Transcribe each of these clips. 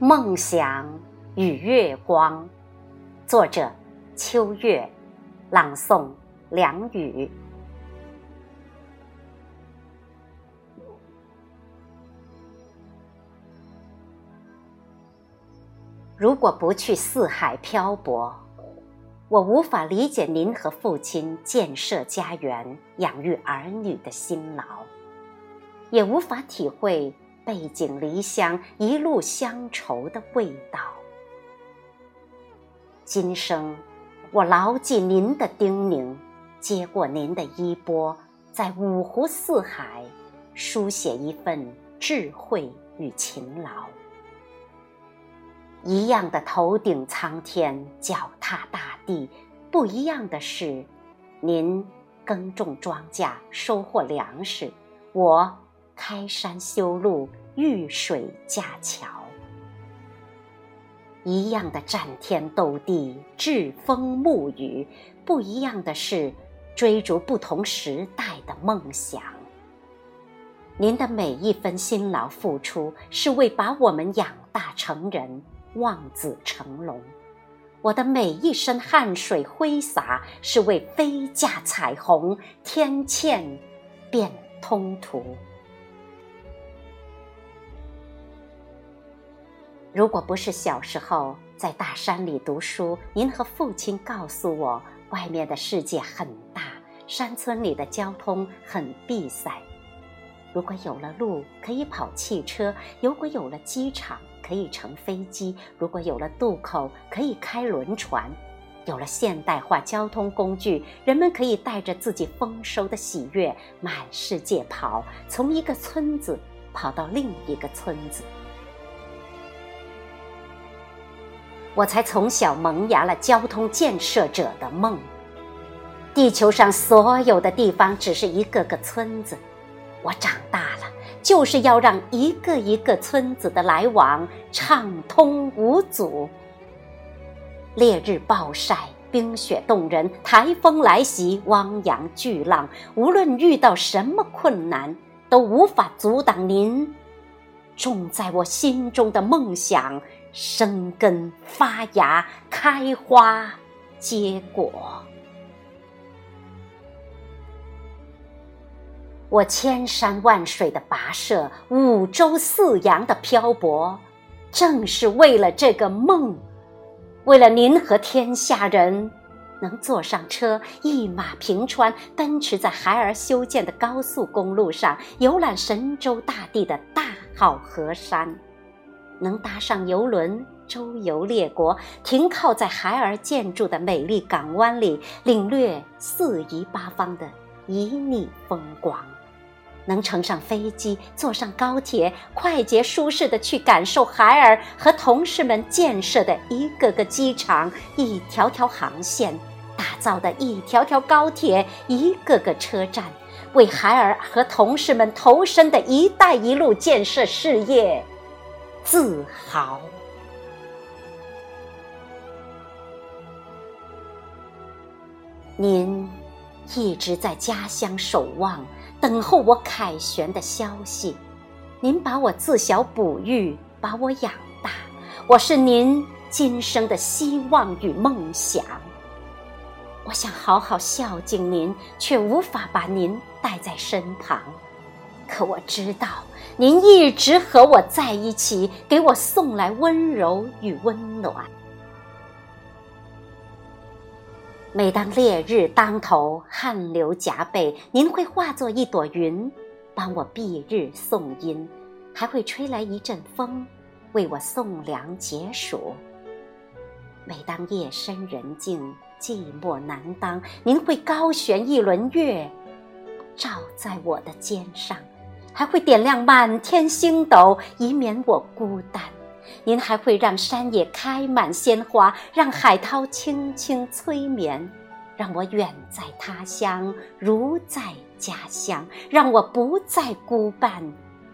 梦想与月光，作者：秋月，朗诵：梁雨。如果不去四海漂泊，我无法理解您和父亲建设家园、养育儿女的辛劳，也无法体会。背井离乡，一路乡愁的味道。今生，我牢记您的叮咛，接过您的衣钵，在五湖四海，书写一份智慧与勤劳。一样的头顶苍天，脚踏大地，不一样的是，您耕种庄稼，收获粮食，我。开山修路，遇水架桥，一样的战天斗地，栉风沐雨；不一样的是，追逐不同时代的梦想。您的每一分辛劳付出，是为把我们养大成人，望子成龙；我的每一身汗水挥洒，是为飞架彩虹，天堑变通途。如果不是小时候在大山里读书，您和父亲告诉我，外面的世界很大，山村里的交通很闭塞。如果有了路，可以跑汽车；如果有了机场，可以乘飞机；如果有了渡口，可以开轮船；有了现代化交通工具，人们可以带着自己丰收的喜悦满世界跑，从一个村子跑到另一个村子。我才从小萌芽了交通建设者的梦。地球上所有的地方只是一个个村子，我长大了就是要让一个一个村子的来往畅通无阻。烈日暴晒，冰雪冻人，台风来袭，汪洋巨浪，无论遇到什么困难，都无法阻挡您种在我心中的梦想。生根发芽，开花结果。我千山万水的跋涉，五洲四洋的漂泊，正是为了这个梦，为了您和天下人能坐上车，一马平川，奔驰在孩儿修建的高速公路上，游览神州大地的大好河山。能搭上游轮周游列国，停靠在海尔建筑的美丽港湾里，领略四夷八方的旖旎风光；能乘上飞机，坐上高铁，快捷舒适的去感受海尔和同事们建设的一个个机场、一条条航线，打造的一条条高铁、一个个车站，为孩儿和同事们投身的一带一路建设事业。自豪。您一直在家乡守望，等候我凯旋的消息。您把我自小哺育，把我养大，我是您今生的希望与梦想。我想好好孝敬您，却无法把您带在身旁。可我知道，您一直和我在一起，给我送来温柔与温暖。每当烈日当头，汗流浃背，您会化作一朵云，帮我蔽日送阴，还会吹来一阵风，为我送凉解暑。每当夜深人静，寂寞难当，您会高悬一轮月，照在我的肩上。还会点亮满天星斗，以免我孤单。您还会让山野开满鲜花，让海涛轻轻催眠，让我远在他乡如在家乡，让我不再孤伴，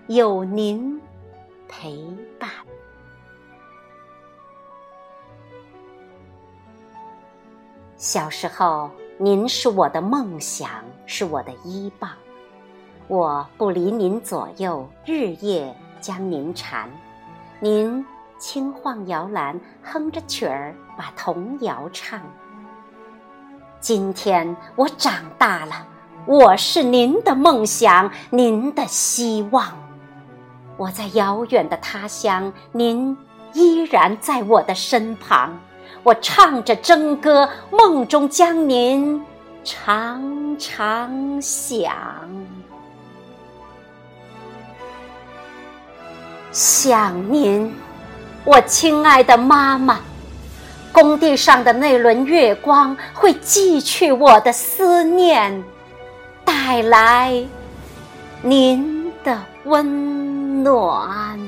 有您陪伴。小时候，您是我的梦想，是我的依傍。我不离您左右，日夜将您缠。您轻晃摇篮，哼着曲儿把童谣唱。今天我长大了，我是您的梦想，您的希望。我在遥远的他乡，您依然在我的身旁。我唱着征歌，梦中将您常常想。想您，我亲爱的妈妈。工地上的那轮月光会寄去我的思念，带来您的温暖。